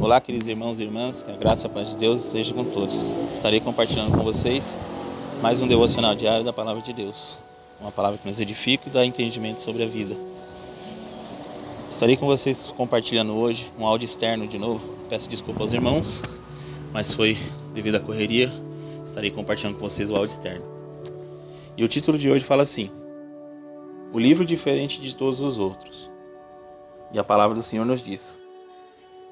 Olá, queridos irmãos e irmãs, que a graça e a paz de Deus esteja com todos. Estarei compartilhando com vocês mais um devocional diário da Palavra de Deus, uma palavra que nos edifica e dá entendimento sobre a vida. Estarei com vocês compartilhando hoje um áudio externo de novo. Peço desculpa aos irmãos, mas foi devido à correria. Estarei compartilhando com vocês o áudio externo. E o título de hoje fala assim: O livro diferente de todos os outros. E a palavra do Senhor nos diz: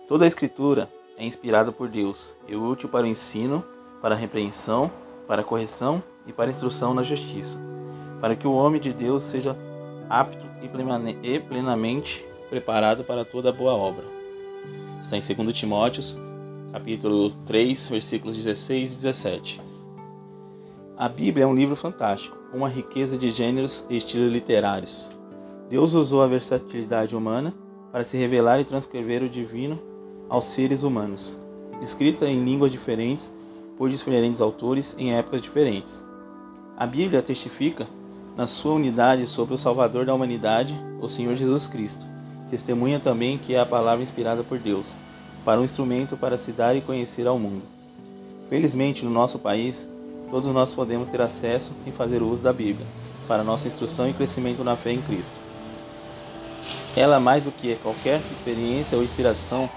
Toda a Escritura é inspirada por Deus e útil para o ensino, para a repreensão, para a correção e para a instrução na justiça, para que o homem de Deus seja apto e plenamente preparado para toda boa obra. Está em 2 Timóteos, capítulo 3, versículos 16 e 17. A Bíblia é um livro fantástico, com uma riqueza de gêneros e estilos literários. Deus usou a versatilidade humana para se revelar e transcrever o divino aos seres humanos, escrita em línguas diferentes por diferentes autores em épocas diferentes. A Bíblia testifica na sua unidade sobre o Salvador da humanidade, o Senhor Jesus Cristo. Testemunha também que é a palavra inspirada por Deus, para um instrumento para se dar e conhecer ao mundo. Felizmente, no nosso país, todos nós podemos ter acesso e fazer uso da Bíblia, para nossa instrução e crescimento na fé em Cristo. Ela, mais do que qualquer experiência ou inspiração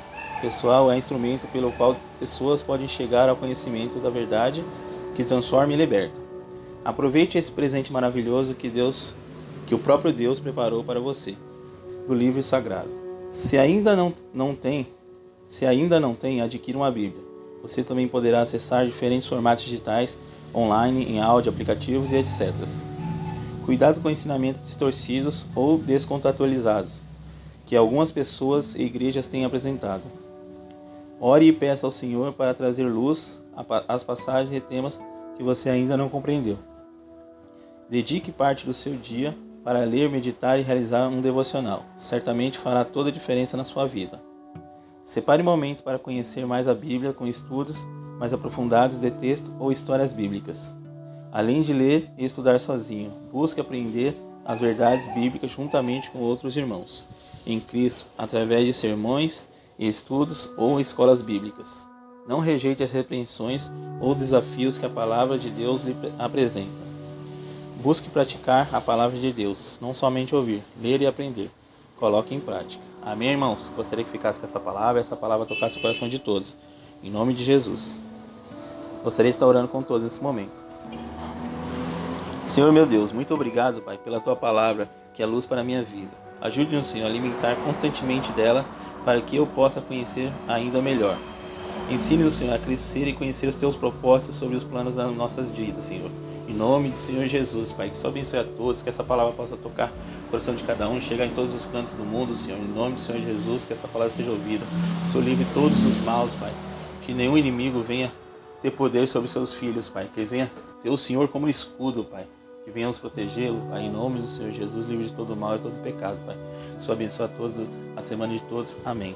pessoal, é instrumento pelo qual pessoas podem chegar ao conhecimento da verdade que transforma e liberta. Aproveite esse presente maravilhoso que Deus, que o próprio Deus preparou para você, do livro sagrado. Se ainda não, não tem, se ainda não tem, adquira uma Bíblia. Você também poderá acessar diferentes formatos digitais, online, em áudio, aplicativos e etc. Cuidado com ensinamentos distorcidos ou descontextualizados que algumas pessoas e igrejas têm apresentado. Ore e peça ao Senhor para trazer luz às passagens e temas que você ainda não compreendeu. Dedique parte do seu dia para ler, meditar e realizar um devocional. Certamente fará toda a diferença na sua vida. Separe momentos para conhecer mais a Bíblia com estudos mais aprofundados de texto ou histórias bíblicas. Além de ler e estudar sozinho, busque aprender as verdades bíblicas juntamente com outros irmãos em Cristo através de sermões, estudos ou escolas bíblicas. Não rejeite as repreensões ou desafios que a palavra de Deus lhe apresenta. Busque praticar a palavra de Deus, não somente ouvir, ler e aprender. Coloque em prática. Amém, irmãos? Gostaria que ficasse com essa palavra, essa palavra tocasse o coração de todos. Em nome de Jesus. Gostaria de estar orando com todos nesse momento. Senhor meu Deus, muito obrigado, Pai, pela tua palavra, que é luz para a minha vida. Ajude-nos, Senhor, a alimentar constantemente dela para que eu possa conhecer ainda melhor. Ensine-nos, Senhor, a crescer e conhecer os teus propósitos sobre os planos das nossas vidas, Senhor. Em nome do Senhor Jesus, Pai, que só abençoe a todos, que essa palavra possa tocar o coração de cada um, chegar em todos os cantos do mundo, Senhor. Em nome do Senhor Jesus, que essa palavra seja ouvida. Senhor, livre todos os maus, Pai. Que nenhum inimigo venha ter poder sobre seus filhos, Pai. Que eles venham ter o Senhor como escudo, Pai venhamos protegê-lo, Pai, em nome do Senhor Jesus, livre de todo mal e todo pecado, Pai. Que Senhor abençoe a todos, a semana de todos. Amém.